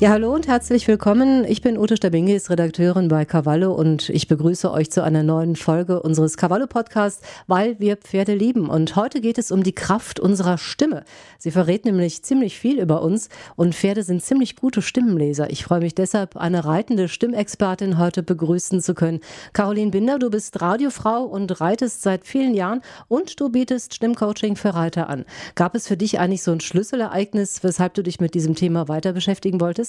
Ja, hallo und herzlich willkommen. Ich bin Ute Stabingis, Redakteurin bei Cavallo und ich begrüße euch zu einer neuen Folge unseres Cavallo Podcasts, weil wir Pferde lieben. Und heute geht es um die Kraft unserer Stimme. Sie verrät nämlich ziemlich viel über uns und Pferde sind ziemlich gute Stimmenleser. Ich freue mich deshalb, eine reitende Stimmexpertin heute begrüßen zu können. Caroline Binder, du bist Radiofrau und reitest seit vielen Jahren und du bietest Stimmcoaching für Reiter an. Gab es für dich eigentlich so ein Schlüsselereignis, weshalb du dich mit diesem Thema weiter beschäftigen wolltest?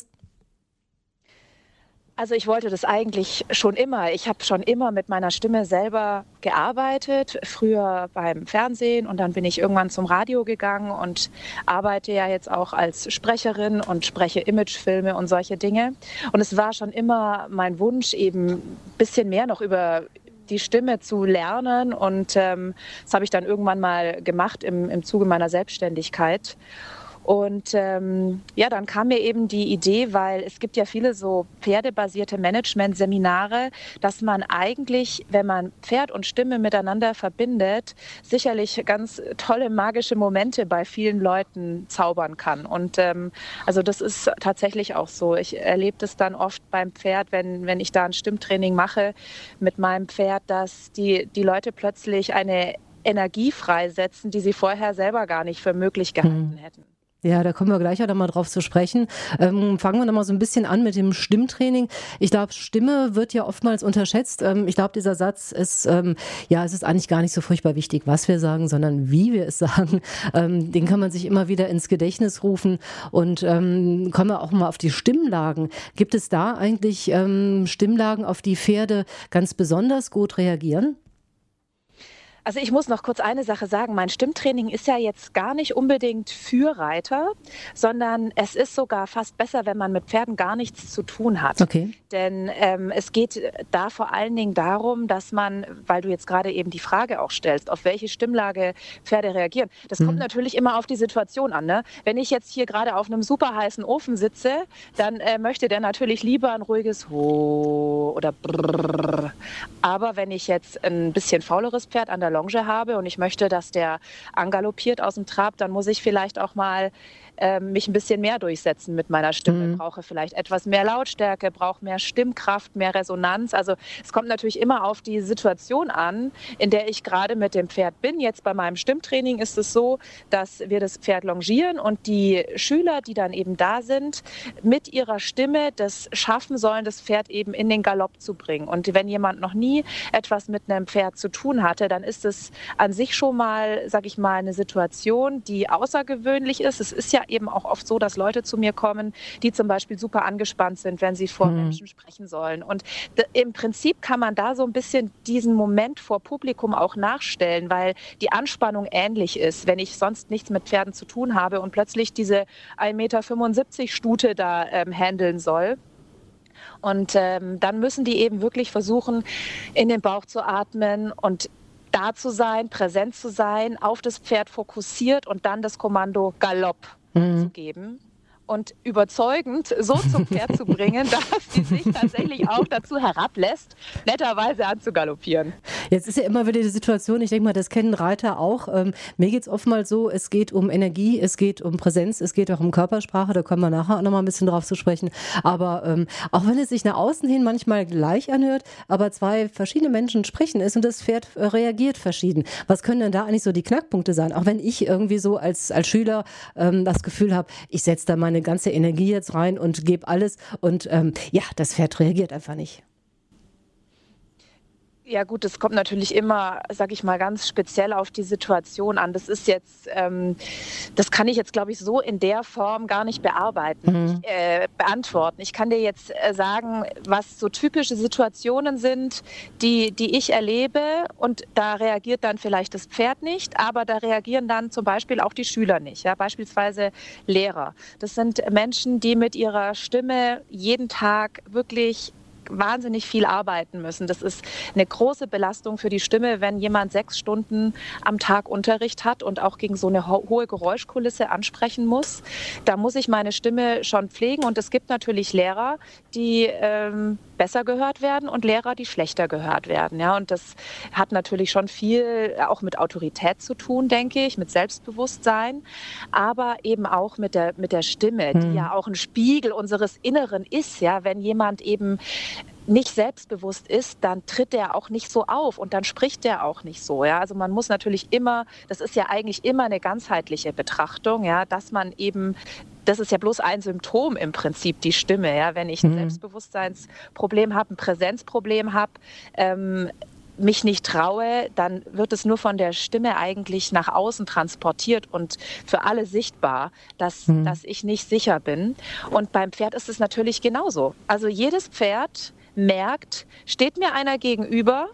Also ich wollte das eigentlich schon immer. Ich habe schon immer mit meiner Stimme selber gearbeitet, früher beim Fernsehen und dann bin ich irgendwann zum Radio gegangen und arbeite ja jetzt auch als Sprecherin und spreche Imagefilme und solche Dinge. Und es war schon immer mein Wunsch, eben ein bisschen mehr noch über die Stimme zu lernen und ähm, das habe ich dann irgendwann mal gemacht im, im Zuge meiner Selbstständigkeit. Und ähm, ja, dann kam mir eben die Idee, weil es gibt ja viele so pferdebasierte Management-Seminare, dass man eigentlich, wenn man Pferd und Stimme miteinander verbindet, sicherlich ganz tolle magische Momente bei vielen Leuten zaubern kann. Und ähm, also das ist tatsächlich auch so. Ich erlebe das dann oft beim Pferd, wenn, wenn ich da ein Stimmtraining mache mit meinem Pferd, dass die, die Leute plötzlich eine Energie freisetzen, die sie vorher selber gar nicht für möglich gehalten hm. hätten. Ja, da kommen wir gleich auch noch mal drauf zu sprechen. Ähm, fangen wir noch mal so ein bisschen an mit dem Stimmtraining. Ich glaube, Stimme wird ja oftmals unterschätzt. Ähm, ich glaube, dieser Satz ist, ähm, ja, es ist eigentlich gar nicht so furchtbar wichtig, was wir sagen, sondern wie wir es sagen. Ähm, den kann man sich immer wieder ins Gedächtnis rufen. Und ähm, kommen wir auch mal auf die Stimmlagen. Gibt es da eigentlich ähm, Stimmlagen, auf die Pferde ganz besonders gut reagieren? Also ich muss noch kurz eine Sache sagen. Mein Stimmtraining ist ja jetzt gar nicht unbedingt für Reiter, sondern es ist sogar fast besser, wenn man mit Pferden gar nichts zu tun hat. Okay. Denn ähm, es geht da vor allen Dingen darum, dass man, weil du jetzt gerade eben die Frage auch stellst, auf welche Stimmlage Pferde reagieren. Das mhm. kommt natürlich immer auf die Situation an. Ne? Wenn ich jetzt hier gerade auf einem super heißen Ofen sitze, dann äh, möchte der natürlich lieber ein ruhiges Ho oder Brrr. Aber wenn ich jetzt ein bisschen fauleres Pferd an der Longe habe und ich möchte, dass der angaloppiert aus dem Trab, dann muss ich vielleicht auch mal äh, mich ein bisschen mehr durchsetzen mit meiner Stimme. Mhm. Brauche vielleicht etwas mehr Lautstärke, brauche mehr Stimmkraft, mehr Resonanz. Also es kommt natürlich immer auf die Situation an, in der ich gerade mit dem Pferd bin. Jetzt bei meinem Stimmtraining ist es so, dass wir das Pferd longieren und die Schüler, die dann eben da sind, mit ihrer Stimme das schaffen sollen, das Pferd eben in den Galopp zu bringen. Und wenn jemand noch nie etwas mit einem Pferd zu tun hatte, dann ist es an sich schon mal, sag ich mal, eine Situation, die außergewöhnlich ist. Es ist ja eben auch oft so, dass Leute zu mir kommen, die zum Beispiel super angespannt sind, wenn sie vor mhm. Menschen sprechen sollen. Und im Prinzip kann man da so ein bisschen diesen Moment vor Publikum auch nachstellen, weil die Anspannung ähnlich ist, wenn ich sonst nichts mit Pferden zu tun habe und plötzlich diese 1,75 Meter Stute da ähm, handeln soll. Und ähm, dann müssen die eben wirklich versuchen, in den Bauch zu atmen und da zu sein, präsent zu sein, auf das Pferd fokussiert und dann das Kommando Galopp mhm. zu geben und überzeugend so zum Pferd zu bringen, dass die sich tatsächlich auch dazu herablässt, netterweise anzugaloppieren. Jetzt ist ja immer wieder die Situation, ich denke mal, das kennen Reiter auch. Ähm, mir geht es oftmals so, es geht um Energie, es geht um Präsenz, es geht auch um Körpersprache, da kommen wir nachher auch nochmal ein bisschen drauf zu sprechen. Aber ähm, auch wenn es sich nach außen hin manchmal gleich anhört, aber zwei verschiedene Menschen sprechen ist und das Pferd äh, reagiert verschieden. Was können denn da eigentlich so die Knackpunkte sein? Auch wenn ich irgendwie so als, als Schüler ähm, das Gefühl habe, ich setze da meine meine ganze Energie jetzt rein und gebe alles. Und ähm, ja, das Pferd reagiert einfach nicht. Ja gut, das kommt natürlich immer, sag ich mal, ganz speziell auf die Situation an. Das ist jetzt, ähm, das kann ich jetzt, glaube ich, so in der Form gar nicht bearbeiten, mhm. äh, beantworten. Ich kann dir jetzt äh, sagen, was so typische Situationen sind, die, die ich erlebe und da reagiert dann vielleicht das Pferd nicht, aber da reagieren dann zum Beispiel auch die Schüler nicht. Ja? Beispielsweise Lehrer. Das sind Menschen, die mit ihrer Stimme jeden Tag wirklich wahnsinnig viel arbeiten müssen. Das ist eine große Belastung für die Stimme, wenn jemand sechs Stunden am Tag Unterricht hat und auch gegen so eine ho hohe Geräuschkulisse ansprechen muss. Da muss ich meine Stimme schon pflegen. Und es gibt natürlich Lehrer, die ähm, besser gehört werden und Lehrer, die schlechter gehört werden. Ja, und das hat natürlich schon viel auch mit Autorität zu tun, denke ich, mit Selbstbewusstsein, aber eben auch mit der, mit der Stimme, die hm. ja auch ein Spiegel unseres Inneren ist. Ja, wenn jemand eben nicht selbstbewusst ist, dann tritt der auch nicht so auf und dann spricht der auch nicht so. Ja? Also man muss natürlich immer, das ist ja eigentlich immer eine ganzheitliche Betrachtung, ja, dass man eben das ist ja bloß ein Symptom im Prinzip, die Stimme. Ja? Wenn ich ein mhm. Selbstbewusstseinsproblem habe, ein Präsenzproblem habe, ähm, mich nicht traue, dann wird es nur von der Stimme eigentlich nach außen transportiert und für alle sichtbar, dass, mhm. dass ich nicht sicher bin. Und beim Pferd ist es natürlich genauso. Also jedes Pferd merkt, steht mir einer gegenüber,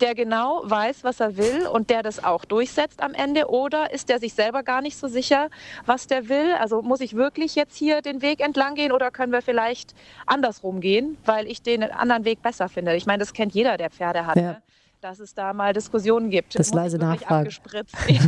der genau weiß, was er will und der das auch durchsetzt am Ende? Oder ist der sich selber gar nicht so sicher, was der will? Also muss ich wirklich jetzt hier den Weg entlang gehen oder können wir vielleicht andersrum gehen, weil ich den anderen Weg besser finde? Ich meine, das kennt jeder, der Pferde hat. Ja. Ne? Dass es da mal Diskussionen gibt. Das leise Nachfragen. Ja,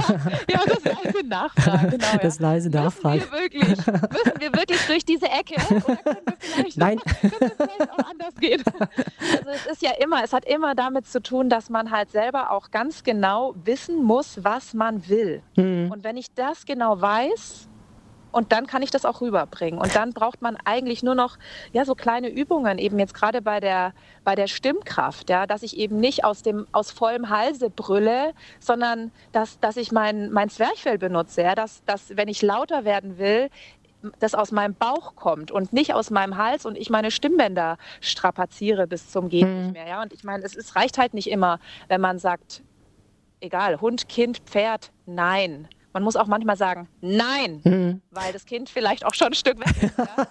ja, das leise Nachfragen, genau. Ja. Das leise Nachfragen. Müssen wir wirklich, müssen wir wirklich durch diese Ecke? Oder können wir vielleicht, Nein. Können wir vielleicht auch anders gehen? Also es ist ja immer, es hat immer damit zu tun, dass man halt selber auch ganz genau wissen muss, was man will. Mhm. Und wenn ich das genau weiß, und dann kann ich das auch rüberbringen. Und dann braucht man eigentlich nur noch ja, so kleine Übungen, eben jetzt gerade bei der, bei der Stimmkraft, ja, dass ich eben nicht aus, dem, aus vollem Halse brülle, sondern dass, dass ich mein, mein Zwerchfell benutze. Ja, dass, dass, wenn ich lauter werden will, das aus meinem Bauch kommt und nicht aus meinem Hals und ich meine Stimmbänder strapaziere bis zum Gehen mhm. nicht mehr. Ja? Und ich meine, es, es reicht halt nicht immer, wenn man sagt, egal, Hund, Kind, Pferd, nein man muss auch manchmal sagen, nein, mhm. weil das Kind vielleicht auch schon ein Stück weg ist. Ja?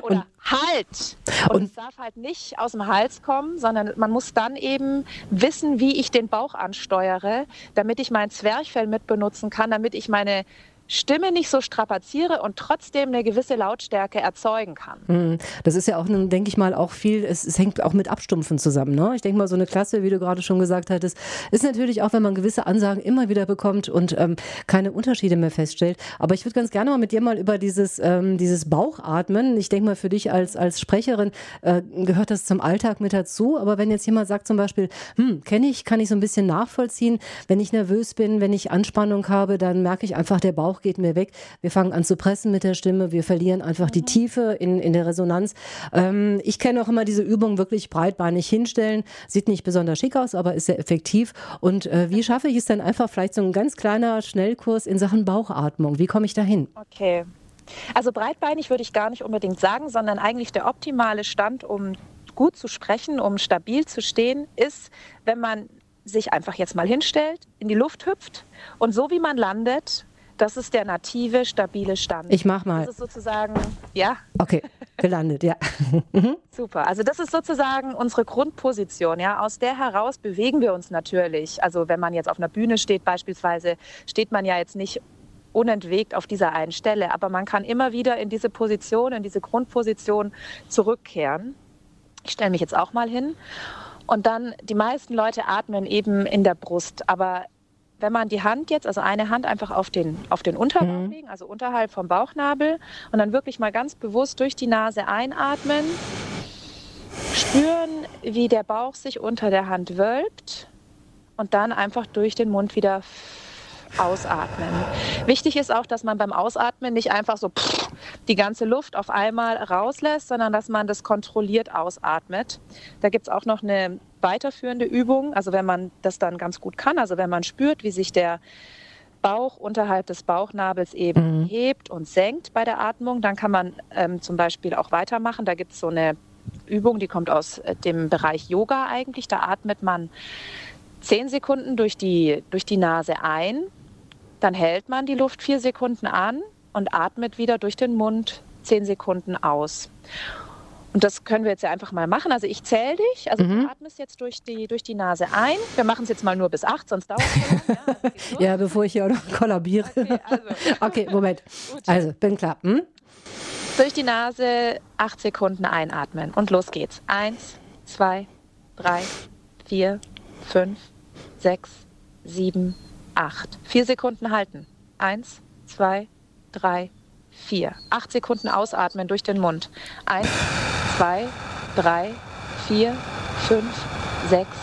Oder und, halt. Und, und, es darf halt nicht aus dem Hals kommen, sondern man muss dann eben wissen, wie ich den Bauch ansteuere, damit ich mein Zwerchfell mitbenutzen kann, damit ich meine Stimme nicht so strapaziere und trotzdem eine gewisse Lautstärke erzeugen kann. Mhm. Das ist ja auch, denke ich mal, auch viel, es, es hängt auch mit Abstumpfen zusammen. Ne? Ich denke mal, so eine Klasse, wie du gerade schon gesagt hattest, ist natürlich auch, wenn man gewisse Ansagen immer wieder bekommt und ähm, keine Unterschiede mehr feststellt. Aber ich würde ganz gerne mal mit dir mal über dieses, ähm, dieses Bauchatmen, ich denke mal, für dich als, als Sprecherin äh, gehört das zum Alltag mit dazu. Aber wenn jetzt jemand sagt zum Beispiel, hm, kenne ich, kann ich so ein bisschen nachvollziehen, wenn ich nervös bin, wenn ich Anspannung habe, dann merke ich einfach, der Bauch Bauch geht mir weg. Wir fangen an zu pressen mit der Stimme. Wir verlieren einfach die mhm. Tiefe in, in der Resonanz. Ähm, ich kenne auch immer diese Übung wirklich breitbeinig hinstellen. Sieht nicht besonders schick aus, aber ist sehr effektiv. Und äh, wie schaffe ich es denn einfach vielleicht so ein ganz kleiner Schnellkurs in Sachen Bauchatmung? Wie komme ich dahin? Okay. Also breitbeinig würde ich gar nicht unbedingt sagen, sondern eigentlich der optimale Stand, um gut zu sprechen, um stabil zu stehen, ist, wenn man sich einfach jetzt mal hinstellt, in die Luft hüpft und so wie man landet, das ist der native, stabile Stand. Ich mach mal. Das ist sozusagen, ja. Okay, gelandet, ja. Mhm. Super. Also das ist sozusagen unsere Grundposition. Ja, aus der heraus bewegen wir uns natürlich. Also wenn man jetzt auf einer Bühne steht beispielsweise, steht man ja jetzt nicht unentwegt auf dieser einen Stelle, aber man kann immer wieder in diese Position, in diese Grundposition zurückkehren. Ich stelle mich jetzt auch mal hin. Und dann, die meisten Leute atmen eben in der Brust, aber wenn man die Hand jetzt, also eine Hand einfach auf den, auf den Unterbauch mhm. legen, also unterhalb vom Bauchnabel und dann wirklich mal ganz bewusst durch die Nase einatmen, spüren, wie der Bauch sich unter der Hand wölbt und dann einfach durch den Mund wieder ausatmen. Wichtig ist auch, dass man beim Ausatmen nicht einfach so die ganze Luft auf einmal rauslässt, sondern dass man das kontrolliert ausatmet. Da gibt es auch noch eine weiterführende Übung, also wenn man das dann ganz gut kann, also wenn man spürt, wie sich der Bauch unterhalb des Bauchnabels eben mhm. hebt und senkt bei der Atmung, dann kann man ähm, zum Beispiel auch weitermachen. Da gibt es so eine Übung, die kommt aus äh, dem Bereich Yoga eigentlich. Da atmet man zehn Sekunden durch die, durch die Nase ein, dann hält man die Luft vier Sekunden an und atmet wieder durch den Mund zehn Sekunden aus. Und das können wir jetzt ja einfach mal machen. Also ich zähle dich, also mhm. du atmest jetzt durch die, durch die Nase ein. Wir machen es jetzt mal nur bis acht, sonst dauert es. Ja, ja, bevor ich hier auch noch kollabiere. Okay, also. okay Moment. Also, bin klar. Hm? Durch die Nase acht Sekunden einatmen und los geht's. Eins, zwei, drei, vier, fünf, sechs, sieben, acht. Vier Sekunden halten. Eins, zwei, drei, vier. Acht Sekunden ausatmen durch den Mund. Eins, zwei, drei, vier, fünf, sechs,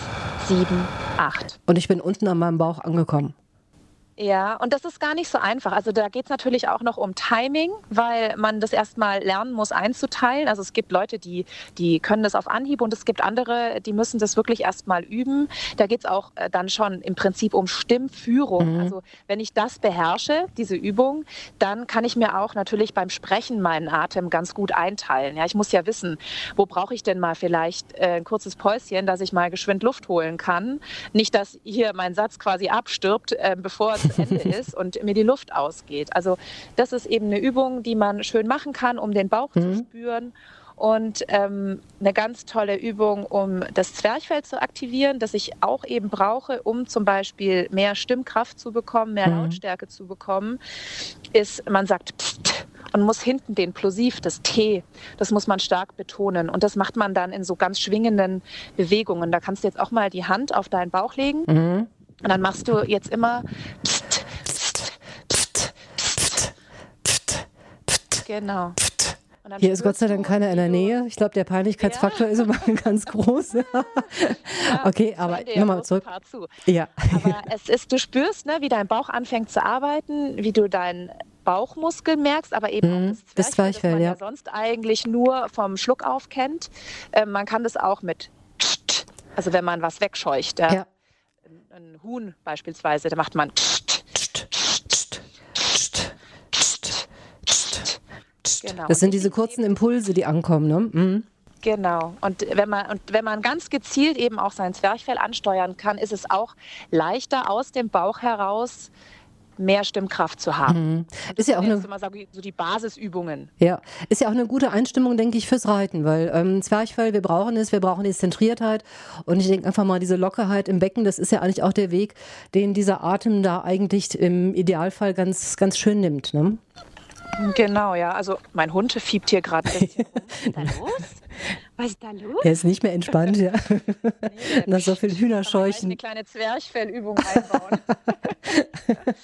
sieben, acht. Und ich bin unten an meinem Bauch angekommen. Ja, und das ist gar nicht so einfach. Also da geht es natürlich auch noch um Timing, weil man das erstmal lernen muss einzuteilen. Also es gibt Leute, die, die können das auf Anhieb und es gibt andere, die müssen das wirklich erstmal üben. Da geht es auch äh, dann schon im Prinzip um Stimmführung. Mhm. Also wenn ich das beherrsche, diese Übung, dann kann ich mir auch natürlich beim Sprechen meinen Atem ganz gut einteilen. Ja, ich muss ja wissen, wo brauche ich denn mal vielleicht äh, ein kurzes Päuschen, dass ich mal geschwind Luft holen kann. Nicht, dass hier mein Satz quasi abstirbt, äh, bevor zu Ende ist und mir die Luft ausgeht. Also das ist eben eine Übung, die man schön machen kann, um den Bauch mhm. zu spüren. Und ähm, eine ganz tolle Übung, um das Zwerchfell zu aktivieren, das ich auch eben brauche, um zum Beispiel mehr Stimmkraft zu bekommen, mehr mhm. Lautstärke zu bekommen, ist, man sagt Psst und muss hinten den Plosiv, das T, das muss man stark betonen. Und das macht man dann in so ganz schwingenden Bewegungen. Da kannst du jetzt auch mal die Hand auf deinen Bauch legen. Mhm. Und dann machst du jetzt immer pst, Genau. Hier ist Gott sei Dank keiner in der Nähe. Ich glaube, der Peinlichkeitsfaktor ja. ist immer ganz groß. ja, okay, aber nochmal zurück. Zu. Ja. Aber es ist, du spürst, ne, wie dein Bauch anfängt zu arbeiten, wie du deinen Bauchmuskel merkst, aber eben mhm, auch das Zwerchfell, das, man ja. ja. sonst eigentlich nur vom Schluck auf kennt. Äh, man kann das auch mit also wenn man was wegscheucht. Ja ein Huhn beispielsweise, da macht man Genau. Das sind diese kurzen Impulse, die ankommen, ne? Mhm. Genau. Und wenn man und wenn man ganz gezielt eben auch sein Zwerchfell ansteuern kann, ist es auch leichter aus dem Bauch heraus mehr Stimmkraft zu haben. Mhm. Ist ja auch eine, sagen, so die Basisübungen. Ja, ist ja auch eine gute Einstimmung, denke ich, fürs Reiten, weil ähm, Zwerchfell, wir brauchen es, wir brauchen die Zentriertheit und ich denke einfach mal, diese Lockerheit im Becken, das ist ja eigentlich auch der Weg, den dieser Atem da eigentlich im Idealfall ganz, ganz schön nimmt. Ne? Genau, ja. Also mein Hund fiebt hier gerade. Was ist da los? Was ist da los? Er ist nicht mehr entspannt, ja. Nee, Nach so viel Hühnerscheuchen. Eine kleine Zwerchfellübung einbauen.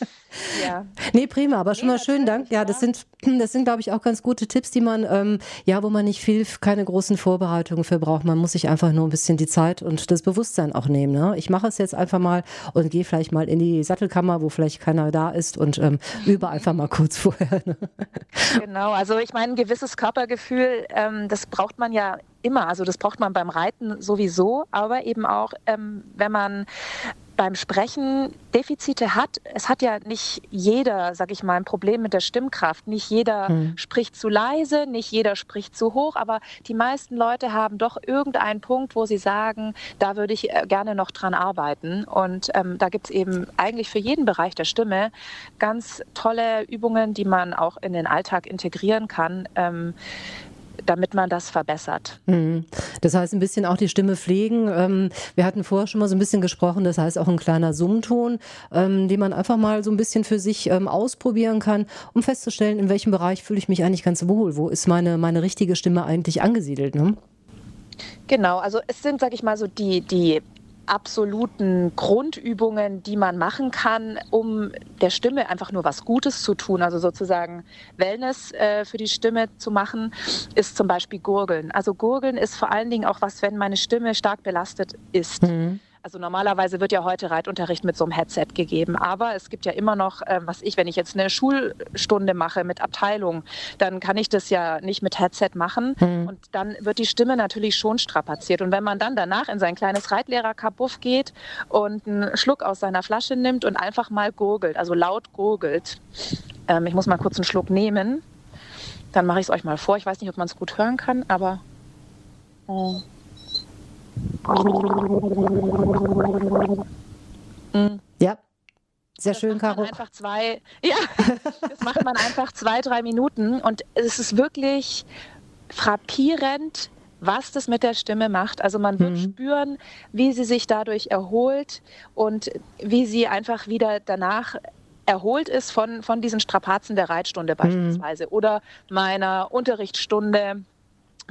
ja. Nee, prima, aber schon nee, mal schönen Dank. Ja, das sind, das sind, glaube ich, auch ganz gute Tipps, die man, ähm, ja, wo man nicht viel, keine großen Vorbereitungen für braucht. Man muss sich einfach nur ein bisschen die Zeit und das Bewusstsein auch nehmen. Ne? Ich mache es jetzt einfach mal und gehe vielleicht mal in die Sattelkammer, wo vielleicht keiner da ist und ähm, übe einfach mal kurz vorher. Ne? Genau, also ich meine, ein gewisses Körpergefühl, ähm, das braucht man ja immer. Also das braucht man beim Reiten sowieso, aber eben auch, ähm, wenn man beim Sprechen Defizite hat. Es hat ja nicht jeder, sag ich mal, ein Problem mit der Stimmkraft. Nicht jeder hm. spricht zu leise, nicht jeder spricht zu hoch, aber die meisten Leute haben doch irgendeinen Punkt, wo sie sagen, da würde ich äh, gerne noch dran arbeiten. Und ähm, da gibt es eben eigentlich für jeden Bereich der Stimme ganz tolle Übungen, die man auch in den Alltag integrieren kann. Ähm, damit man das verbessert. Mhm. Das heißt, ein bisschen auch die Stimme pflegen. Ähm, wir hatten vorher schon mal so ein bisschen gesprochen, das heißt auch ein kleiner Summton, ähm, den man einfach mal so ein bisschen für sich ähm, ausprobieren kann, um festzustellen, in welchem Bereich fühle ich mich eigentlich ganz wohl. Wo ist meine, meine richtige Stimme eigentlich angesiedelt? Ne? Genau, also es sind, sag ich mal, so die, die absoluten Grundübungen, die man machen kann, um der Stimme einfach nur was Gutes zu tun, also sozusagen Wellness äh, für die Stimme zu machen, ist zum Beispiel Gurgeln. Also Gurgeln ist vor allen Dingen auch was, wenn meine Stimme stark belastet ist. Mhm. Also normalerweise wird ja heute Reitunterricht mit so einem Headset gegeben, aber es gibt ja immer noch, äh, was ich, wenn ich jetzt eine Schulstunde mache mit Abteilung, dann kann ich das ja nicht mit Headset machen mhm. und dann wird die Stimme natürlich schon strapaziert. Und wenn man dann danach in sein kleines Reitlehrer-Kabuff geht und einen Schluck aus seiner Flasche nimmt und einfach mal gurgelt, also laut gurgelt, ähm, ich muss mal kurz einen Schluck nehmen, dann mache ich es euch mal vor. Ich weiß nicht, ob man es gut hören kann, aber... Oh. Ja. Sehr schön, Caro. Einfach zwei, ja, das macht man einfach zwei, drei Minuten und es ist wirklich frappierend, was das mit der Stimme macht. Also man wird mhm. spüren, wie sie sich dadurch erholt und wie sie einfach wieder danach erholt ist von, von diesen Strapazen der Reitstunde mhm. beispielsweise mhm. oder meiner Unterrichtsstunde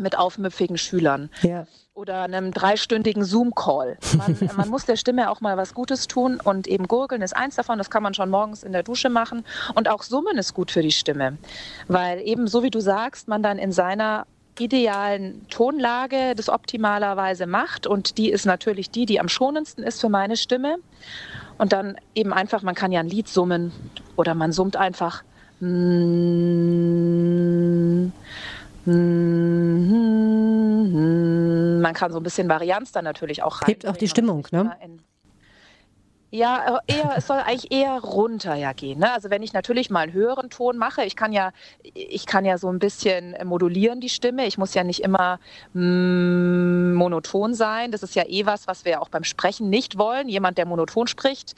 mit aufmüpfigen Schülern. Ja oder einem dreistündigen Zoom-Call. Man, man, muss der Stimme auch mal was Gutes tun und eben Gurgeln ist eins davon, das kann man schon morgens in der Dusche machen und auch Summen ist gut für die Stimme, weil eben so wie du sagst, man dann in seiner idealen Tonlage das optimalerweise macht. Und die ist natürlich die, die am schonendsten ist für meine Stimme. Und dann eben einfach, man kann ja ein Lied summen oder man summt einfach. Man kann so ein bisschen Varianz dann natürlich auch rein. Hebt auch die Stimmung, ne? Ja, eher, es soll eigentlich eher runter ja gehen. Ne? Also wenn ich natürlich mal einen höheren Ton mache, ich kann ja, ich kann ja so ein bisschen modulieren die Stimme. Ich muss ja nicht immer mm, monoton sein. Das ist ja eh was, was wir auch beim Sprechen nicht wollen. Jemand, der monoton spricht,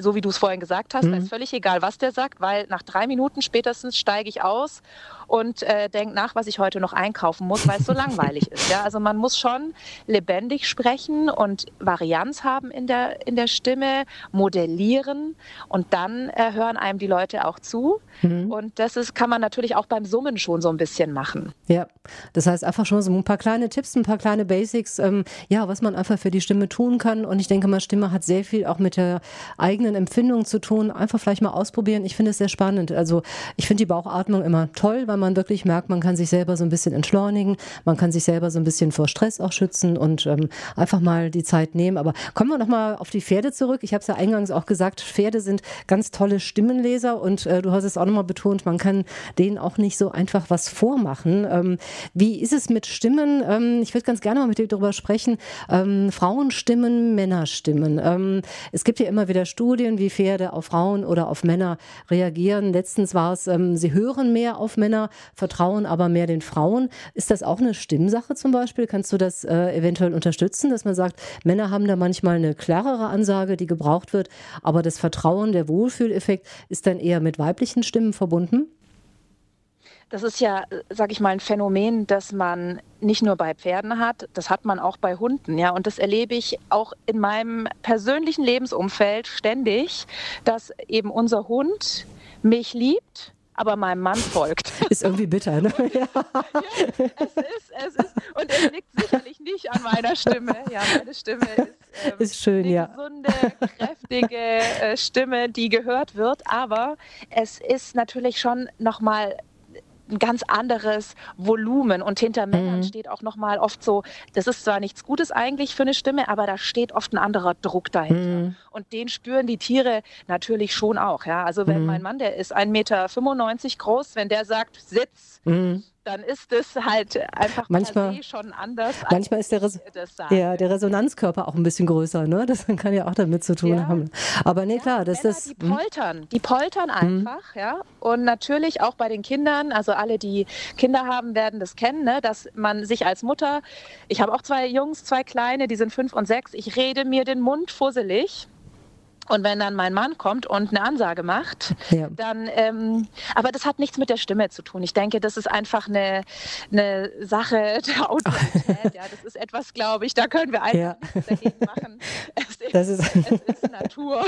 so wie du es vorhin gesagt hast, mhm. ist völlig egal, was der sagt, weil nach drei Minuten spätestens steige ich aus und äh, denke nach, was ich heute noch einkaufen muss, weil es so langweilig ist. Ja? Also man muss schon lebendig sprechen und Varianz haben in der, in der Stimme, modellieren und dann äh, hören einem die Leute auch zu. Mhm. Und das ist, kann man natürlich auch beim Summen schon so ein bisschen machen. Ja, das heißt einfach schon so ein paar kleine Tipps, ein paar kleine Basics, ähm, ja, was man einfach für die Stimme tun kann. Und ich denke mal, Stimme hat sehr viel auch mit der eigenen Empfindung zu tun. Einfach vielleicht mal ausprobieren. Ich finde es sehr spannend. Also ich finde die Bauchatmung immer toll, weil man wirklich merkt, man kann sich selber so ein bisschen entschleunigen, man kann sich selber so ein bisschen vor Stress auch schützen und ähm, einfach mal die Zeit nehmen. Aber kommen wir nochmal auf die Pferde zurück. Ich habe es ja eingangs auch gesagt, Pferde sind ganz tolle Stimmenleser und äh, du hast es auch nochmal betont, man kann denen auch nicht so einfach was vormachen. Ähm, wie ist es mit Stimmen? Ähm, ich würde ganz gerne mal mit dir darüber sprechen. Ähm, Frauenstimmen, Männerstimmen. Ähm, es gibt ja immer wieder Studien, wie Pferde auf Frauen oder auf Männer reagieren. Letztens war es, ähm, sie hören mehr auf Männer, vertrauen aber mehr den Frauen. Ist das auch eine Stimmsache zum Beispiel? Kannst du das äh, eventuell unterstützen, dass man sagt, Männer haben da manchmal eine klarere Ansage, die gebraucht wird, aber das Vertrauen, der Wohlfühleffekt ist dann eher mit weiblichen Stimmen verbunden? Das ist ja, sag ich mal, ein Phänomen, das man nicht nur bei Pferden hat, das hat man auch bei Hunden, ja. Und das erlebe ich auch in meinem persönlichen Lebensumfeld ständig, dass eben unser Hund mich liebt aber meinem Mann folgt. Ist irgendwie bitter, ne? Ja. ja, es ist, es ist. Und es liegt sicherlich nicht an meiner Stimme. Ja, meine Stimme ist, ähm, ist schön, eine ja. gesunde, kräftige äh, Stimme, die gehört wird. Aber es ist natürlich schon nochmal ein ganz anderes Volumen. Und hinter Männern mhm. steht auch nochmal oft so, das ist zwar nichts Gutes eigentlich für eine Stimme, aber da steht oft ein anderer Druck dahinter. Mhm. Und den spüren die Tiere natürlich schon auch. Ja? Also wenn mhm. mein Mann, der ist 1,95 Meter groß, wenn der sagt, Sitz, mhm dann ist es halt einfach manchmal, schon anders. Manchmal ist der, Res ja, der Resonanzkörper auch ein bisschen größer, ne? Das kann ja auch damit zu tun ja. haben. Aber nee, klar, das ist. Die hm? poltern, die poltern hm. einfach, ja. Und natürlich auch bei den Kindern, also alle, die Kinder haben, werden das kennen, ne? dass man sich als Mutter, ich habe auch zwei Jungs, zwei Kleine, die sind fünf und sechs, ich rede mir den Mund fusselig. Und wenn dann mein Mann kommt und eine Ansage macht, ja. dann, ähm, aber das hat nichts mit der Stimme zu tun. Ich denke, das ist einfach eine, eine Sache der Autorität. ja, das ist etwas, glaube ich, da können wir einfach ja. nichts dagegen machen. Es ist, das ist, es ist Natur.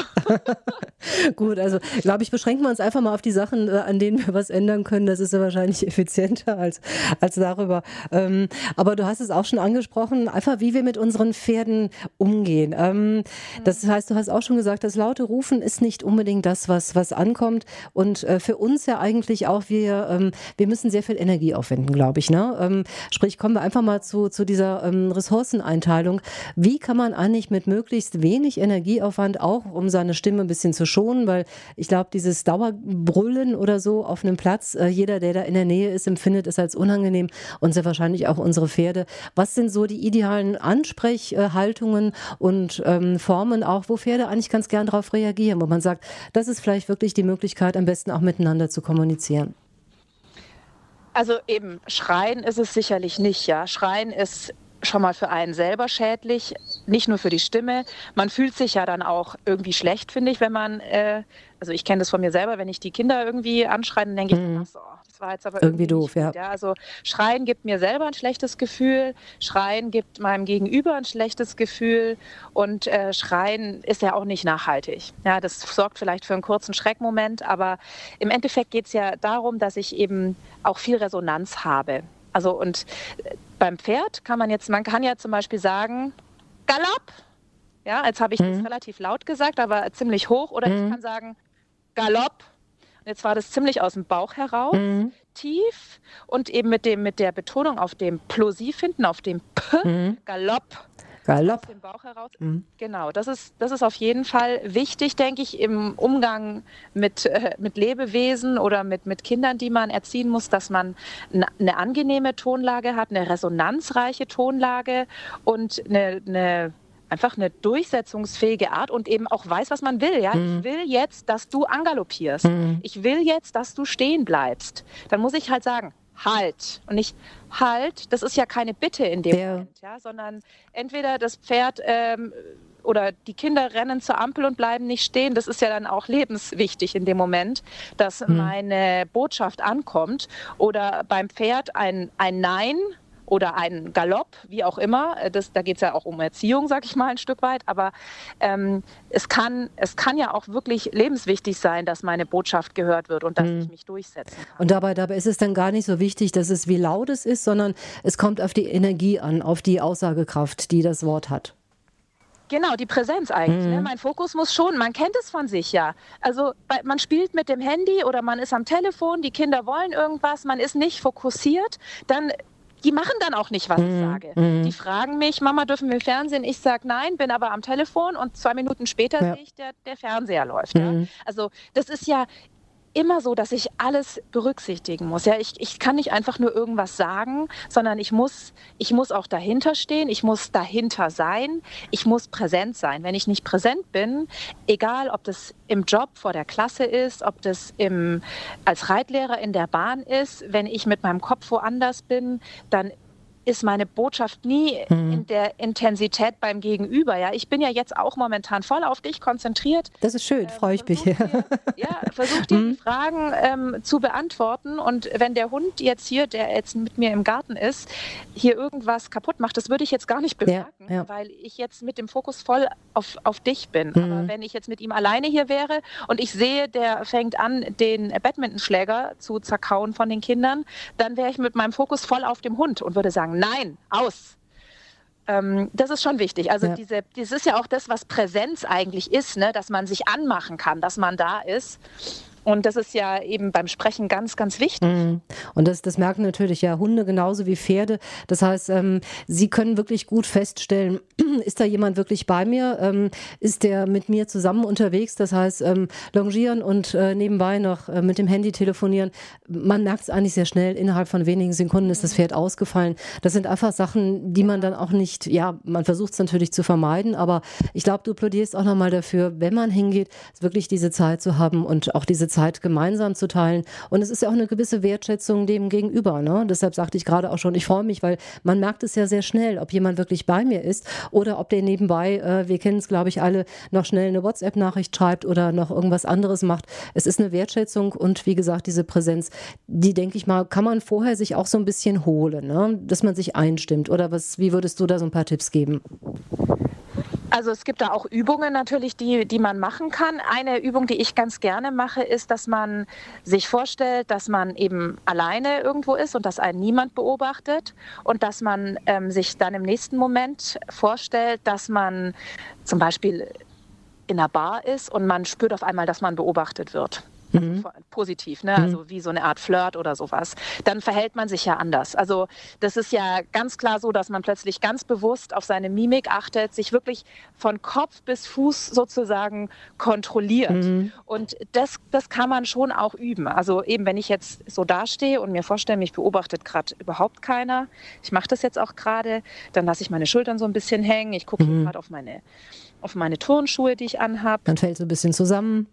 Gut, also glaube ich, beschränken wir uns einfach mal auf die Sachen, äh, an denen wir was ändern können. Das ist ja wahrscheinlich effizienter als, als darüber. Ähm, aber du hast es auch schon angesprochen, einfach wie wir mit unseren Pferden umgehen. Ähm, das heißt, du hast auch schon gesagt, dass das laute Rufen ist nicht unbedingt das, was, was ankommt. Und äh, für uns ja eigentlich auch, wir, ähm, wir müssen sehr viel Energie aufwenden, glaube ich. Ne? Ähm, sprich, kommen wir einfach mal zu, zu dieser ähm, Ressourceneinteilung. Wie kann man eigentlich mit möglichst wenig Energieaufwand auch, um seine Stimme ein bisschen zu schonen, weil ich glaube, dieses Dauerbrüllen oder so auf einem Platz, äh, jeder, der da in der Nähe ist, empfindet es als unangenehm und sehr wahrscheinlich auch unsere Pferde. Was sind so die idealen Ansprechhaltungen und ähm, Formen auch, wo Pferde eigentlich ganz gerne darauf reagieren, wo man sagt, das ist vielleicht wirklich die Möglichkeit, am besten auch miteinander zu kommunizieren? Also eben, Schreien ist es sicherlich nicht, ja. Schreien ist schon mal für einen selber schädlich, nicht nur für die Stimme. Man fühlt sich ja dann auch irgendwie schlecht, finde ich, wenn man, äh, also ich kenne das von mir selber, wenn ich die Kinder irgendwie anschreie, dann denke ich, mhm. ach so, war jetzt aber irgendwie, irgendwie doof, ja. ja. Also Schreien gibt mir selber ein schlechtes Gefühl, Schreien gibt meinem Gegenüber ein schlechtes Gefühl und äh, Schreien ist ja auch nicht nachhaltig. Ja, das sorgt vielleicht für einen kurzen Schreckmoment, aber im Endeffekt geht es ja darum, dass ich eben auch viel Resonanz habe. Also und äh, beim Pferd kann man jetzt, man kann ja zum Beispiel sagen, Galopp. Ja, jetzt habe ich mhm. das relativ laut gesagt, aber ziemlich hoch. Oder mhm. ich kann sagen, Galopp. Jetzt war das ziemlich aus dem Bauch heraus. Mhm. tief und eben mit, dem, mit der Betonung auf dem Plosiv hinten, auf dem P, mhm. Galopp. Galopp. Aus dem Bauch heraus. Mhm. Genau, das ist, das ist auf jeden Fall wichtig, denke ich, im Umgang mit, äh, mit Lebewesen oder mit, mit Kindern, die man erziehen muss, dass man eine angenehme Tonlage hat, eine resonanzreiche Tonlage und eine, eine einfach eine durchsetzungsfähige Art und eben auch weiß, was man will. Ja? Mhm. Ich will jetzt, dass du angaloppierst. Mhm. Ich will jetzt, dass du stehen bleibst. Dann muss ich halt sagen, halt. Und nicht halt, das ist ja keine Bitte in dem ja. Moment, ja? sondern entweder das Pferd ähm, oder die Kinder rennen zur Ampel und bleiben nicht stehen. Das ist ja dann auch lebenswichtig in dem Moment, dass mhm. meine Botschaft ankommt. Oder beim Pferd ein, ein Nein oder ein Galopp, wie auch immer. Äh, das, da geht es ja auch um Erziehung, sag ich mal, ein Stück weit. Aber ähm, es, kann, es kann ja auch wirklich lebenswichtig sein, dass meine Botschaft gehört wird und dass mhm. ich mich durchsetzen kann. Und dabei, dabei ist es dann gar nicht so wichtig, dass es wie laut es ist, sondern es kommt auf die Energie an, auf die Aussagekraft, die das Wort hat. Genau, die Präsenz eigentlich. Ne? Mhm. Ne? Mein Fokus muss schon, man kennt es von sich ja. Also man spielt mit dem Handy oder man ist am Telefon, die Kinder wollen irgendwas, man ist nicht fokussiert, dann die machen dann auch nicht, was mhm. ich sage. Mhm. Die fragen mich, Mama, dürfen wir Fernsehen? Ich sage nein, bin aber am Telefon und zwei Minuten später ja. sehe ich, der, der Fernseher läuft. Mhm. Ja? Also das ist ja immer so, dass ich alles berücksichtigen muss. Ja, ich, ich kann nicht einfach nur irgendwas sagen, sondern ich muss, ich muss auch dahinter stehen, ich muss dahinter sein, ich muss präsent sein. Wenn ich nicht präsent bin, egal ob das im Job vor der Klasse ist, ob das im, als Reitlehrer in der Bahn ist, wenn ich mit meinem Kopf woanders bin, dann ist meine Botschaft nie mhm. in der Intensität beim Gegenüber. Ja, ich bin ja jetzt auch momentan voll auf dich konzentriert. Das ist schön, äh, freue ich mich. Dir, ja, versuch dir mhm. die Fragen ähm, zu beantworten. Und wenn der Hund jetzt hier, der jetzt mit mir im Garten ist, hier irgendwas kaputt macht, das würde ich jetzt gar nicht bemerken, ja, ja. weil ich jetzt mit dem Fokus voll auf, auf dich bin. Mhm. Aber wenn ich jetzt mit ihm alleine hier wäre und ich sehe, der fängt an, den Badmintonschläger zu zerkauen von den Kindern, dann wäre ich mit meinem Fokus voll auf dem Hund und würde sagen, sagen, nein, aus. Ähm, das ist schon wichtig. Also ja. diese, das ist ja auch das, was Präsenz eigentlich ist, ne? dass man sich anmachen kann, dass man da ist. Und das ist ja eben beim Sprechen ganz, ganz wichtig. Mhm. Und das, das merken natürlich ja Hunde genauso wie Pferde. Das heißt, ähm, sie können wirklich gut feststellen, ist da jemand wirklich bei mir? Ähm, ist der mit mir zusammen unterwegs? Das heißt, ähm, longieren und äh, nebenbei noch äh, mit dem Handy telefonieren. Man merkt es eigentlich sehr schnell. Innerhalb von wenigen Sekunden ist das Pferd ausgefallen. Das sind einfach Sachen, die man dann auch nicht, ja, man versucht es natürlich zu vermeiden, aber ich glaube, du plädierst auch nochmal dafür, wenn man hingeht, wirklich diese Zeit zu haben und auch diese Zeit gemeinsam zu teilen. Und es ist ja auch eine gewisse Wertschätzung dem Gegenüber. Ne? Deshalb sagte ich gerade auch schon, ich freue mich, weil man merkt es ja sehr schnell, ob jemand wirklich bei mir ist oder ob der nebenbei, äh, wir kennen es glaube ich alle, noch schnell eine WhatsApp-Nachricht schreibt oder noch irgendwas anderes macht. Es ist eine Wertschätzung und wie gesagt, diese Präsenz, die denke ich mal, kann man vorher sich auch so ein bisschen holen, ne? dass man sich einstimmt. Oder was, wie würdest du da so ein paar Tipps geben? Also es gibt da auch Übungen natürlich, die, die man machen kann. Eine Übung, die ich ganz gerne mache, ist, dass man sich vorstellt, dass man eben alleine irgendwo ist und dass einen niemand beobachtet und dass man ähm, sich dann im nächsten Moment vorstellt, dass man zum Beispiel in einer Bar ist und man spürt auf einmal, dass man beobachtet wird. Mhm. positiv, ne? also mhm. wie so eine Art Flirt oder sowas, dann verhält man sich ja anders. Also das ist ja ganz klar so, dass man plötzlich ganz bewusst auf seine Mimik achtet, sich wirklich von Kopf bis Fuß sozusagen kontrolliert. Mhm. Und das, das kann man schon auch üben. Also eben, wenn ich jetzt so dastehe und mir vorstelle, mich beobachtet gerade überhaupt keiner, ich mache das jetzt auch gerade, dann lasse ich meine Schultern so ein bisschen hängen, ich gucke mhm. gerade auf meine, auf meine Turnschuhe, die ich anhabe. Dann fällt so ein bisschen zusammen.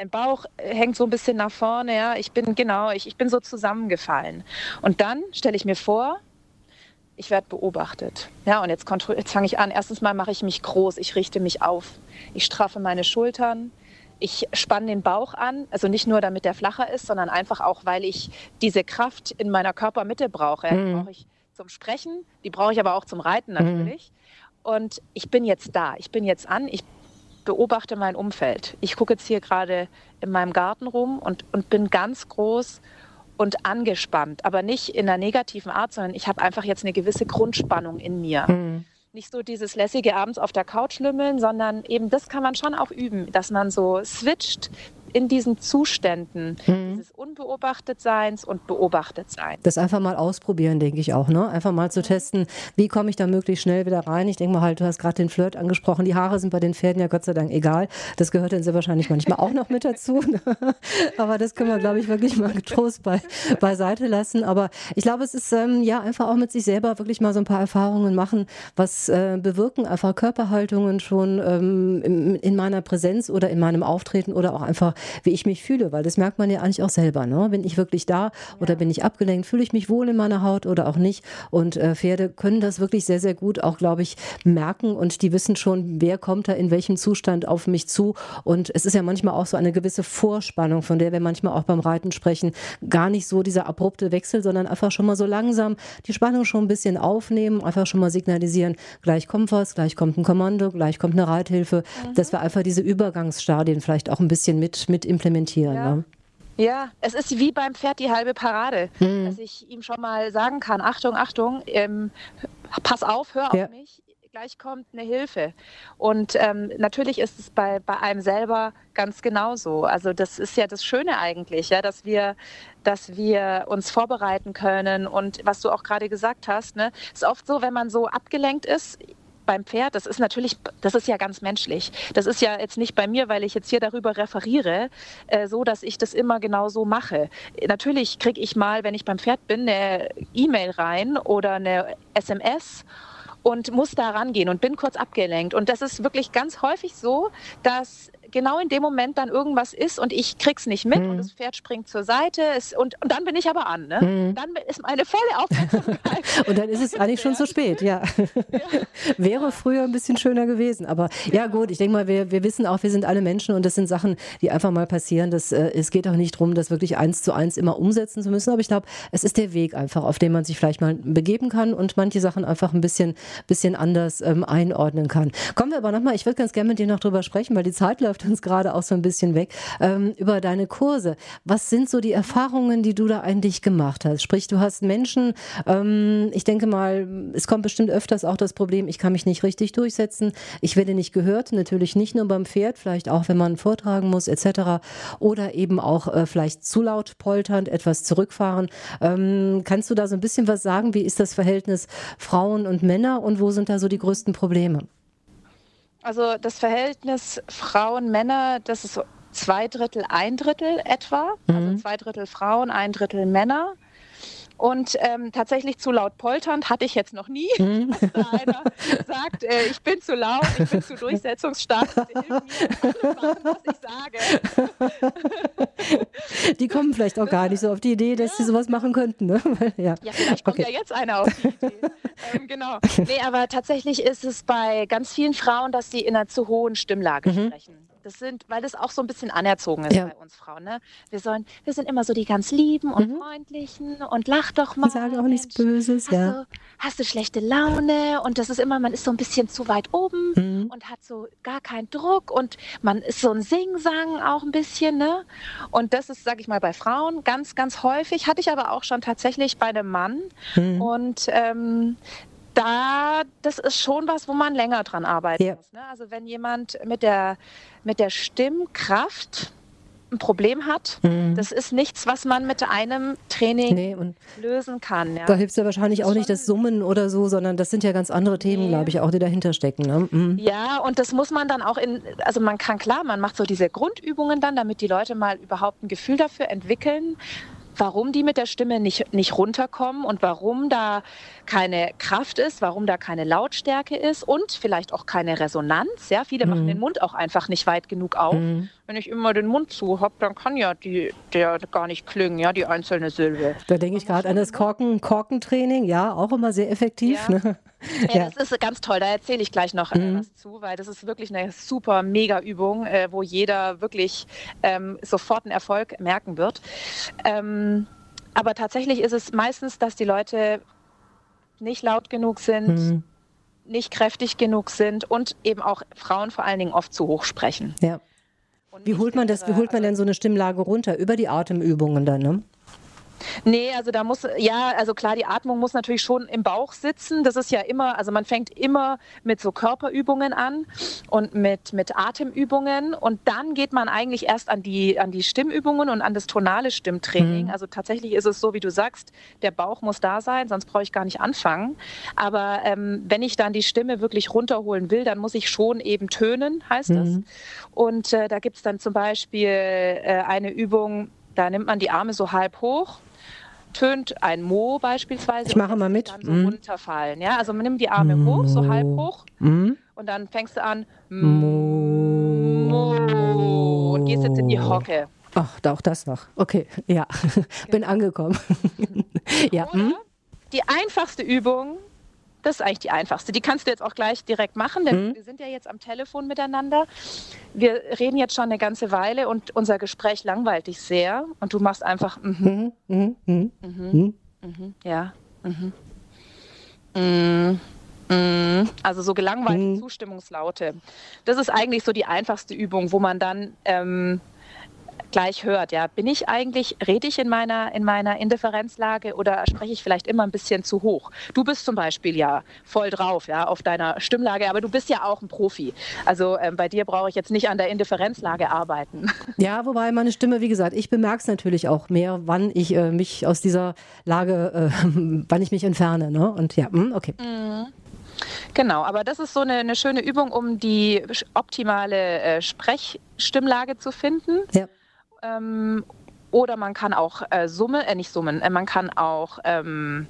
Mein Bauch hängt so ein bisschen nach vorne, ja. Ich bin genau, ich, ich bin so zusammengefallen. Und dann stelle ich mir vor, ich werde beobachtet. Ja, und jetzt, jetzt fange ich an. Erstens mal mache ich mich groß, ich richte mich auf. Ich straffe meine Schultern, ich spanne den Bauch an, also nicht nur damit der flacher ist, sondern einfach auch, weil ich diese Kraft in meiner Körpermitte brauche. Mhm. Die brauche ich zum Sprechen, die brauche ich aber auch zum Reiten mhm. natürlich. Mhm. Und ich bin jetzt da, ich bin jetzt an, ich beobachte mein Umfeld. Ich gucke jetzt hier gerade in meinem Garten rum und, und bin ganz groß und angespannt, aber nicht in einer negativen Art, sondern ich habe einfach jetzt eine gewisse Grundspannung in mir. Mhm. Nicht so dieses lässige abends auf der Couch lümmeln, sondern eben das kann man schon auch üben, dass man so switcht in diesen Zuständen mhm. dieses Unbeobachtetseins und Beobachtetseins. Das einfach mal ausprobieren, denke ich auch. Ne? Einfach mal zu testen, wie komme ich da möglichst schnell wieder rein. Ich denke mal halt, du hast gerade den Flirt angesprochen. Die Haare sind bei den Pferden ja Gott sei Dank egal. Das gehört dann sehr wahrscheinlich manchmal auch noch mit dazu. Aber das können wir, glaube ich, wirklich mal getrost bei, beiseite lassen. Aber ich glaube, es ist ähm, ja einfach auch mit sich selber wirklich mal so ein paar Erfahrungen machen. Was äh, bewirken einfach Körperhaltungen schon ähm, in, in meiner Präsenz oder in meinem Auftreten oder auch einfach, wie ich mich fühle, weil das merkt man ja eigentlich auch selber. Ne? Bin ich wirklich da oder bin ich abgelenkt? Fühle ich mich wohl in meiner Haut oder auch nicht? Und äh, Pferde können das wirklich sehr, sehr gut auch, glaube ich, merken und die wissen schon, wer kommt da in welchem Zustand auf mich zu. Und es ist ja manchmal auch so eine gewisse Vorspannung, von der wir manchmal auch beim Reiten sprechen. Gar nicht so dieser abrupte Wechsel, sondern einfach schon mal so langsam die Spannung schon ein bisschen aufnehmen, einfach schon mal signalisieren, gleich kommt was, gleich kommt ein Kommando, gleich kommt eine Reithilfe, mhm. dass wir einfach diese Übergangsstadien vielleicht auch ein bisschen mit, mit implementieren. Ja. Ne? Ja, es ist wie beim Pferd die halbe Parade, mhm. dass ich ihm schon mal sagen kann, Achtung, Achtung, ähm, pass auf, hör ja. auf mich, gleich kommt eine Hilfe. Und ähm, natürlich ist es bei, bei einem selber ganz genauso. Also das ist ja das Schöne eigentlich, ja, dass wir, dass wir uns vorbereiten können. Und was du auch gerade gesagt hast, ne, ist oft so, wenn man so abgelenkt ist, beim Pferd, das ist natürlich, das ist ja ganz menschlich. Das ist ja jetzt nicht bei mir, weil ich jetzt hier darüber referiere, äh, so, dass ich das immer genau so mache. Natürlich kriege ich mal, wenn ich beim Pferd bin, eine E-Mail rein oder eine SMS und muss da rangehen und bin kurz abgelenkt. Und das ist wirklich ganz häufig so, dass genau in dem Moment dann irgendwas ist und ich krieg's nicht mit mhm. und das Pferd springt zur Seite es, und, und dann bin ich aber an. Ne? Mhm. Dann ist meine volle Aufmerksamkeit. und dann ist es eigentlich schon zu spät, ja. ja. Wäre früher ein bisschen schöner gewesen. Aber ja, gut, ich denke mal, wir, wir wissen auch, wir sind alle Menschen und das sind Sachen, die einfach mal passieren. Das, äh, es geht auch nicht darum, das wirklich eins zu eins immer umsetzen zu müssen. Aber ich glaube, es ist der Weg einfach, auf dem man sich vielleicht mal begeben kann und manche Sachen einfach ein bisschen, bisschen anders ähm, einordnen kann. Kommen wir aber nochmal, ich würde ganz gerne mit dir noch drüber sprechen, weil die Zeit läuft uns gerade auch so ein bisschen weg, ähm, über deine Kurse. Was sind so die Erfahrungen, die du da eigentlich gemacht hast? Sprich, du hast Menschen, ähm, ich denke mal, es kommt bestimmt öfters auch das Problem, ich kann mich nicht richtig durchsetzen, ich werde nicht gehört, natürlich nicht nur beim Pferd, vielleicht auch, wenn man vortragen muss, etc. Oder eben auch äh, vielleicht zu laut polternd, etwas zurückfahren. Ähm, kannst du da so ein bisschen was sagen? Wie ist das Verhältnis Frauen und Männer und wo sind da so die größten Probleme? Also das Verhältnis Frauen-Männer, das ist so zwei Drittel, ein Drittel etwa. Also mhm. Also zwei Drittel Frauen, ein Drittel Männer. Und ähm, tatsächlich zu laut polternd hatte ich jetzt noch nie, mhm. dass da einer sagt, äh, ich bin zu laut, ich bin zu durchsetzungsstark, hilf mir, machen, was ich sage. Die kommen vielleicht auch gar nicht so auf die Idee, dass ja. sie sowas machen könnten. Ne? ja. ja, vielleicht kommt okay. ja jetzt einer auf die Idee. ähm, genau. Nee, aber tatsächlich ist es bei ganz vielen Frauen, dass sie in einer zu hohen Stimmlage mhm. sprechen. Das sind, weil das auch so ein bisschen anerzogen ist ja. bei uns Frauen. Ne? Wir, sollen, wir sind immer so die ganz lieben und mhm. freundlichen und lach doch mal. Die sagen auch nichts Böses, hast ja. Du, hast du schlechte Laune und das ist immer, man ist so ein bisschen zu weit oben mhm. und hat so gar keinen Druck und man ist so ein Singsang auch ein bisschen. Ne? Und das ist, sag ich mal, bei Frauen ganz, ganz häufig. Hatte ich aber auch schon tatsächlich bei einem Mann. Mhm. Und ähm, da, das ist schon was, wo man länger dran arbeiten ja. muss. Ne? Also wenn jemand mit der, mit der Stimmkraft ein Problem hat, mhm. das ist nichts, was man mit einem Training nee, lösen kann. Ja. Da hilft ja wahrscheinlich auch nicht das Summen oder so, sondern das sind ja ganz andere Themen, nee. glaube ich, auch die dahinter stecken. Ne? Mhm. Ja, und das muss man dann auch in, also man kann klar, man macht so diese Grundübungen dann, damit die Leute mal überhaupt ein Gefühl dafür entwickeln, warum die mit der Stimme nicht, nicht runterkommen und warum da keine Kraft ist, warum da keine Lautstärke ist und vielleicht auch keine Resonanz. Ja, viele mhm. machen den Mund auch einfach nicht weit genug auf. Mhm. Wenn ich immer den Mund zu habe, dann kann ja die, der gar nicht klingen, ja, die einzelne Silbe. Da denke ich gerade an das Korken, Korkentraining, ja, auch immer sehr effektiv. Ja. Ne? Ja, ja, das ist ganz toll. Da erzähle ich gleich noch äh, mhm. was zu, weil das ist wirklich eine super mega Übung, äh, wo jeder wirklich ähm, sofort einen Erfolg merken wird. Ähm, aber tatsächlich ist es meistens, dass die Leute nicht laut genug sind, mhm. nicht kräftig genug sind und eben auch Frauen vor allen Dingen oft zu hoch sprechen. Ja. Wie holt man das? Wie holt man denn so eine Stimmlage runter über die Atemübungen dann? Ne? Nee, also da muss, ja, also klar, die Atmung muss natürlich schon im Bauch sitzen. Das ist ja immer, also man fängt immer mit so Körperübungen an und mit, mit Atemübungen und dann geht man eigentlich erst an die, an die Stimmübungen und an das tonale Stimmtraining. Mhm. Also tatsächlich ist es so, wie du sagst, der Bauch muss da sein, sonst brauche ich gar nicht anfangen. Aber ähm, wenn ich dann die Stimme wirklich runterholen will, dann muss ich schon eben tönen, heißt mhm. das. Und äh, da gibt es dann zum Beispiel äh, eine Übung, da nimmt man die Arme so halb hoch tönt ein Mo beispielsweise. Ich mache mal mit. Dann so mm. runterfallen. Ja? Also man nimmt die Arme Mo. hoch, so halb hoch. Mm. Und dann fängst du an. Mo. Und gehst jetzt in die Hocke. Ach, auch das noch. Okay, ja. Bin genau. angekommen. ja. Hm? Die einfachste Übung das ist eigentlich die einfachste. Die kannst du jetzt auch gleich direkt machen, denn mhm. wir sind ja jetzt am Telefon miteinander. Wir reden jetzt schon eine ganze Weile und unser Gespräch langweilt dich sehr und du machst einfach mhm. Mhm. Mhm. mhm. mhm. Ja. Mhm. Mm, mm. Also so gelangweilte Zustimmungslaute. Das ist eigentlich so die einfachste Übung, wo man dann ähm, gleich hört. Ja, bin ich eigentlich, rede ich in meiner, in meiner Indifferenzlage oder spreche ich vielleicht immer ein bisschen zu hoch? Du bist zum Beispiel ja voll drauf, ja, auf deiner Stimmlage, aber du bist ja auch ein Profi. Also ähm, bei dir brauche ich jetzt nicht an der Indifferenzlage arbeiten. Ja, wobei meine Stimme, wie gesagt, ich bemerke es natürlich auch mehr, wann ich äh, mich aus dieser Lage, äh, wann ich mich entferne. Ne? Und ja, hm, okay. Mhm. Genau, aber das ist so eine, eine schöne Übung, um die optimale äh, Sprechstimmlage zu finden. Ja. Ähm, oder man kann auch äh, summen, äh, nicht summen, äh, man kann auch ähm,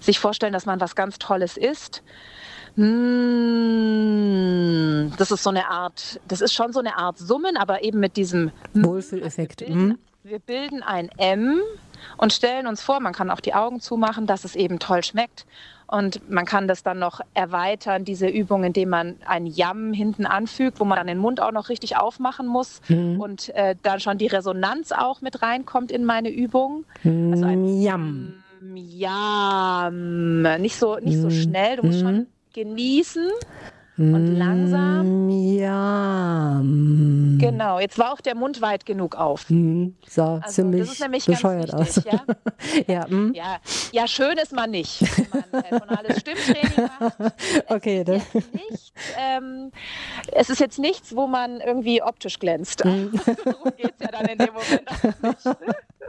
sich vorstellen, dass man was ganz Tolles isst. Mmh, das ist so eine Art, das ist schon so eine Art Summen, aber eben mit diesem Wohlfühleffekt. Wir bilden, mhm. wir bilden ein M und stellen uns vor, man kann auch die Augen zumachen, dass es eben toll schmeckt. Und man kann das dann noch erweitern, diese Übung, indem man ein Yam hinten anfügt, wo man dann den Mund auch noch richtig aufmachen muss mhm. und äh, dann schon die Resonanz auch mit reinkommt in meine Übung. Also ein Yam. Yam. Nicht so, nicht so mhm. schnell, du musst mhm. schon genießen und langsam. Ja. Genau, jetzt war auch der Mund weit genug auf. Mhm. Sah also, ziemlich das ist nämlich bescheuert wichtig, aus. Ja? ja, mm. ja, ja, schön ist man nicht, wenn man äh, tonales Stimmtraining macht. Okay, dann. Nicht, ähm, es ist jetzt nichts, wo man irgendwie optisch glänzt. Mhm. so geht es ja dann in dem Moment auch nicht.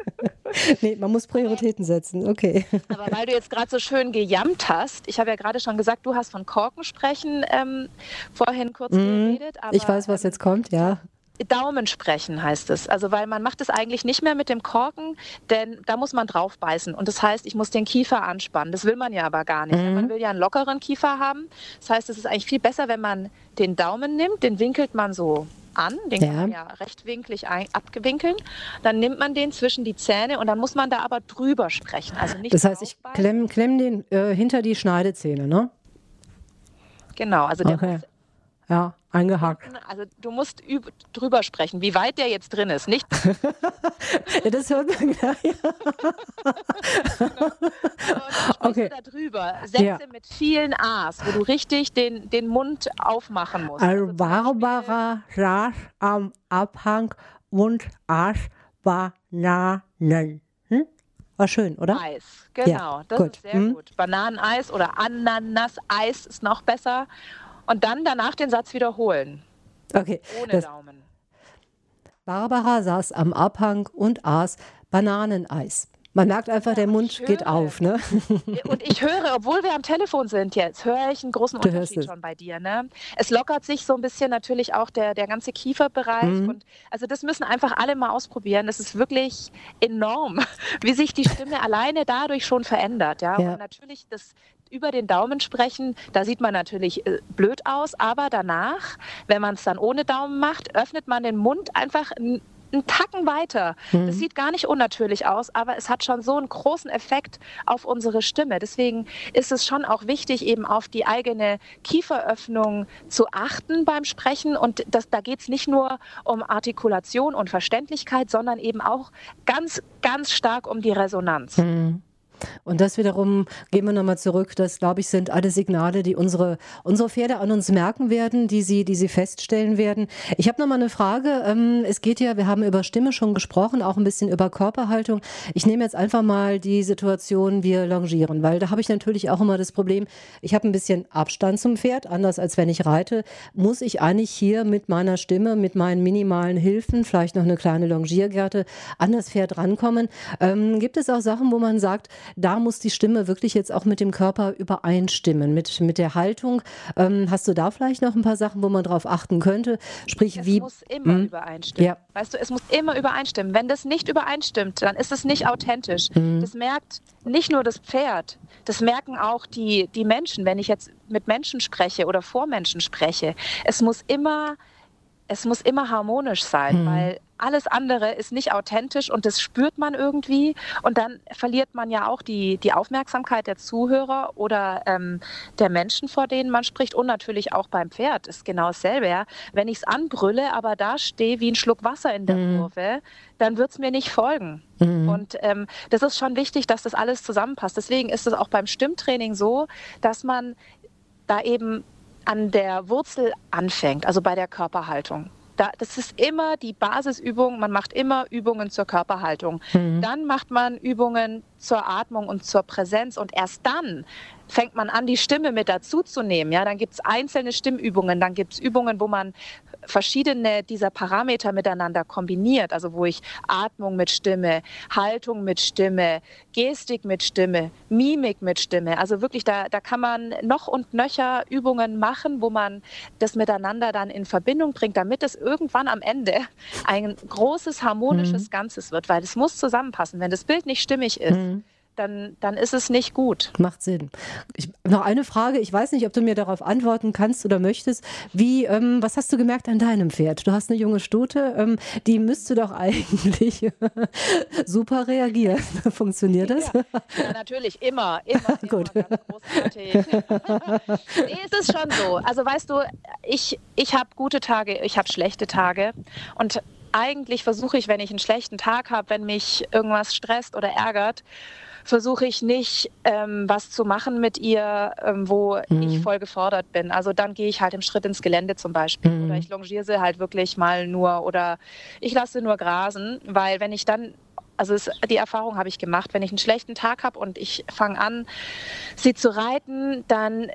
nee, man muss Prioritäten setzen, okay. Aber weil du jetzt gerade so schön gejammt hast, ich habe ja gerade schon gesagt, du hast von Korkensprechen ähm, vorhin kurz mm, geredet. Aber, ich weiß, was jetzt kommt, ja. Daumen sprechen heißt es. Also weil man macht es eigentlich nicht mehr mit dem Korken, denn da muss man drauf beißen. Und das heißt, ich muss den Kiefer anspannen. Das will man ja aber gar nicht. Mhm. Man will ja einen lockeren Kiefer haben. Das heißt, es ist eigentlich viel besser, wenn man den Daumen nimmt, den winkelt man so an, den ja. kann man ja rechtwinklig ein, abgewinkeln. Dann nimmt man den zwischen die Zähne und dann muss man da aber drüber sprechen. Also nicht das heißt, ich klemme klemm den äh, hinter die Schneidezähne, ne? Genau, also der okay. muss ja, eingehakt. Also du musst drüber sprechen, wie weit der jetzt drin ist, nicht? ja, das hört man gleich. genau. okay. da drüber. Sätze ja. mit vielen A's, wo du richtig den, den Mund aufmachen musst. Also, Barbara saß am Abhang und aß Bananen. Hm? War schön, oder? Eis, genau. Ja, das gut. ist sehr hm? gut. Bananeneis oder Ananas-Eis ist noch besser. Und dann danach den Satz wiederholen. Okay. Ohne das Daumen. Barbara saß am Abhang und aß Bananeneis. Man merkt einfach, der Mund geht auf. Ne? Und ich höre, obwohl wir am Telefon sind jetzt, höre ich einen großen Unterschied schon bei dir. Ne? Es lockert sich so ein bisschen natürlich auch der, der ganze Kieferbereich. Mhm. Und also das müssen einfach alle mal ausprobieren. Es ist wirklich enorm, wie sich die Stimme alleine dadurch schon verändert. Ja? ja. Und natürlich das, über den Daumen sprechen, da sieht man natürlich äh, blöd aus, aber danach, wenn man es dann ohne Daumen macht, öffnet man den Mund einfach einen Tacken weiter. Mhm. Das sieht gar nicht unnatürlich aus, aber es hat schon so einen großen Effekt auf unsere Stimme. Deswegen ist es schon auch wichtig, eben auf die eigene Kieferöffnung zu achten beim Sprechen. Und das, da geht es nicht nur um Artikulation und Verständlichkeit, sondern eben auch ganz, ganz stark um die Resonanz. Mhm. Und das wiederum, gehen wir nochmal zurück, das glaube ich sind alle Signale, die unsere, unsere Pferde an uns merken werden, die sie, die sie feststellen werden. Ich habe nochmal eine Frage. Ähm, es geht ja, wir haben über Stimme schon gesprochen, auch ein bisschen über Körperhaltung. Ich nehme jetzt einfach mal die Situation, wir longieren, weil da habe ich natürlich auch immer das Problem, ich habe ein bisschen Abstand zum Pferd, anders als wenn ich reite, muss ich eigentlich hier mit meiner Stimme, mit meinen minimalen Hilfen, vielleicht noch eine kleine Longiergerte, an das Pferd rankommen. Ähm, gibt es auch Sachen, wo man sagt, da muss die Stimme wirklich jetzt auch mit dem Körper übereinstimmen, mit, mit der Haltung. Ähm, hast du da vielleicht noch ein paar Sachen, wo man drauf achten könnte? Sprich, es wie. Es muss immer hm? übereinstimmen. Ja. Weißt du, es muss immer übereinstimmen. Wenn das nicht übereinstimmt, dann ist es nicht authentisch. Hm. Das merkt nicht nur das Pferd, das merken auch die, die Menschen, wenn ich jetzt mit Menschen spreche oder vor Menschen spreche. Es muss immer es muss immer harmonisch sein, mhm. weil alles andere ist nicht authentisch und das spürt man irgendwie und dann verliert man ja auch die, die Aufmerksamkeit der Zuhörer oder ähm, der Menschen, vor denen man spricht und natürlich auch beim Pferd ist genau dasselbe. Ja? Wenn ich es anbrülle, aber da stehe wie ein Schluck Wasser in der mhm. Kurve, dann wird es mir nicht folgen. Mhm. Und ähm, das ist schon wichtig, dass das alles zusammenpasst. Deswegen ist es auch beim Stimmtraining so, dass man da eben an der Wurzel anfängt, also bei der Körperhaltung. Da, das ist immer die Basisübung. Man macht immer Übungen zur Körperhaltung. Mhm. Dann macht man Übungen zur Atmung und zur Präsenz. Und erst dann fängt man an, die Stimme mit dazuzunehmen. Ja, dann gibt es einzelne Stimmübungen. Dann gibt es Übungen, wo man verschiedene dieser Parameter miteinander kombiniert, also wo ich Atmung mit Stimme, Haltung mit Stimme, Gestik mit Stimme, Mimik mit Stimme, also wirklich da, da kann man noch und nöcher Übungen machen, wo man das miteinander dann in Verbindung bringt, damit es irgendwann am Ende ein großes harmonisches mhm. Ganzes wird, weil es muss zusammenpassen. Wenn das Bild nicht stimmig ist, mhm dann, dann ist es nicht gut. Macht Sinn. Ich, noch eine Frage, ich weiß nicht, ob du mir darauf antworten kannst oder möchtest. Wie, ähm, was hast du gemerkt an deinem Pferd? Du hast eine junge Stute, ähm, die müsste doch eigentlich super reagieren. Funktioniert das? Ja, ja natürlich, immer, immer, Gut. immer ganz großartig. nee, es ist schon so. Also weißt du, ich, ich habe gute Tage, ich habe schlechte Tage und eigentlich versuche ich, wenn ich einen schlechten Tag habe, wenn mich irgendwas stresst oder ärgert, versuche ich nicht ähm, was zu machen mit ihr, ähm, wo mhm. ich voll gefordert bin. Also dann gehe ich halt im Schritt ins Gelände zum Beispiel mhm. oder ich longiere sie halt wirklich mal nur oder ich lasse nur grasen, weil wenn ich dann also es, die Erfahrung habe ich gemacht, wenn ich einen schlechten Tag habe und ich fange an, sie zu reiten, dann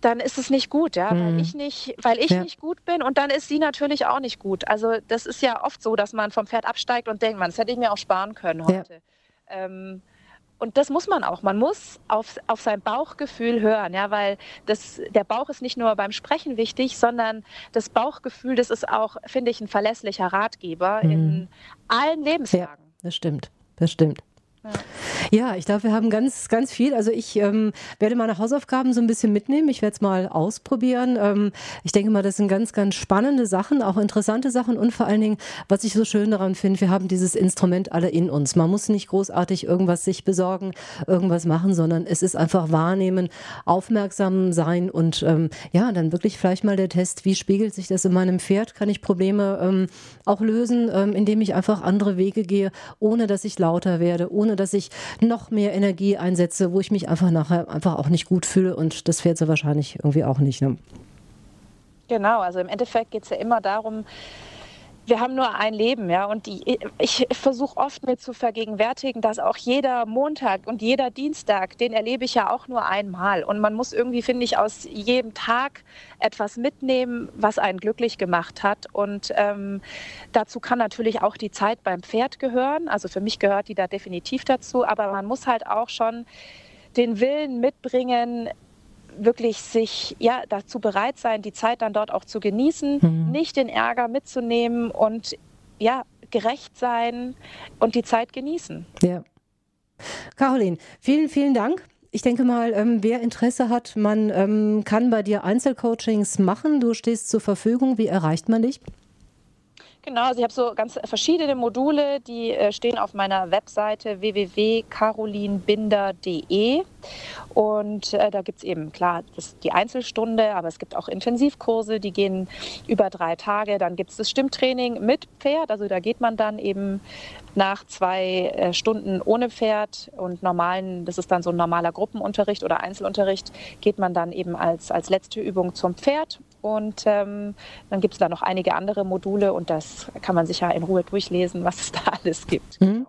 dann ist es nicht gut, ja, mhm. weil ich nicht, weil ich ja. nicht gut bin und dann ist sie natürlich auch nicht gut. Also das ist ja oft so, dass man vom Pferd absteigt und denkt, man, das hätte ich mir auch sparen können heute. Ja. Ähm, und das muss man auch. Man muss auf, auf sein Bauchgefühl hören, ja, weil das, der Bauch ist nicht nur beim Sprechen wichtig, sondern das Bauchgefühl, das ist auch, finde ich, ein verlässlicher Ratgeber mhm. in allen Lebenslagen. Ja, das stimmt. Das stimmt. Ja, ich glaube, wir haben ganz, ganz viel. Also ich ähm, werde meine Hausaufgaben so ein bisschen mitnehmen. Ich werde es mal ausprobieren. Ähm, ich denke mal, das sind ganz, ganz spannende Sachen, auch interessante Sachen und vor allen Dingen, was ich so schön daran finde, wir haben dieses Instrument alle in uns. Man muss nicht großartig irgendwas sich besorgen, irgendwas machen, sondern es ist einfach wahrnehmen, aufmerksam sein und ähm, ja, dann wirklich vielleicht mal der Test, wie spiegelt sich das in meinem Pferd? Kann ich Probleme ähm, auch lösen, ähm, indem ich einfach andere Wege gehe, ohne dass ich lauter werde, ohne dass ich noch mehr Energie einsetze, wo ich mich einfach nachher einfach auch nicht gut fühle und das fährt sie wahrscheinlich irgendwie auch nicht. Ne? Genau, also im Endeffekt geht es ja immer darum, wir haben nur ein Leben, ja. Und die, ich versuche oft mir zu vergegenwärtigen, dass auch jeder Montag und jeder Dienstag, den erlebe ich ja auch nur einmal. Und man muss irgendwie, finde ich, aus jedem Tag etwas mitnehmen, was einen glücklich gemacht hat. Und ähm, dazu kann natürlich auch die Zeit beim Pferd gehören. Also für mich gehört die da definitiv dazu. Aber man muss halt auch schon den Willen mitbringen, wirklich sich ja dazu bereit sein, die Zeit dann dort auch zu genießen, mhm. nicht den Ärger mitzunehmen und ja, gerecht sein und die Zeit genießen. Ja. Caroline, vielen, vielen Dank. Ich denke mal, ähm, wer Interesse hat, man ähm, kann bei dir Einzelcoachings machen. Du stehst zur Verfügung. Wie erreicht man dich? Genau, also ich habe so ganz verschiedene Module, die äh, stehen auf meiner Webseite www.carolinbinder.de und äh, da gibt es eben klar das, die Einzelstunde, aber es gibt auch Intensivkurse, die gehen über drei Tage. Dann gibt es das Stimmtraining mit Pferd, also da geht man dann eben nach zwei äh, Stunden ohne Pferd und normalen, das ist dann so ein normaler Gruppenunterricht oder Einzelunterricht, geht man dann eben als, als letzte Übung zum Pferd und ähm, dann gibt es da noch einige andere Module und das kann man sich ja in Ruhe durchlesen, was es da alles gibt. Mhm.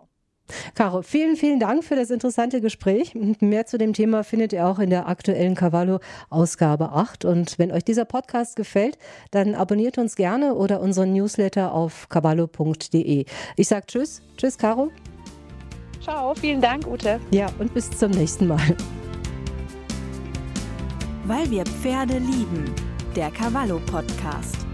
Caro, vielen, vielen Dank für das interessante Gespräch. Mehr zu dem Thema findet ihr auch in der aktuellen Cavallo Ausgabe 8. Und wenn euch dieser Podcast gefällt, dann abonniert uns gerne oder unseren Newsletter auf cavallo.de. Ich sage Tschüss. Tschüss, Caro. Ciao, vielen Dank, Ute. Ja, und bis zum nächsten Mal. Weil wir Pferde lieben. Der Cavallo Podcast.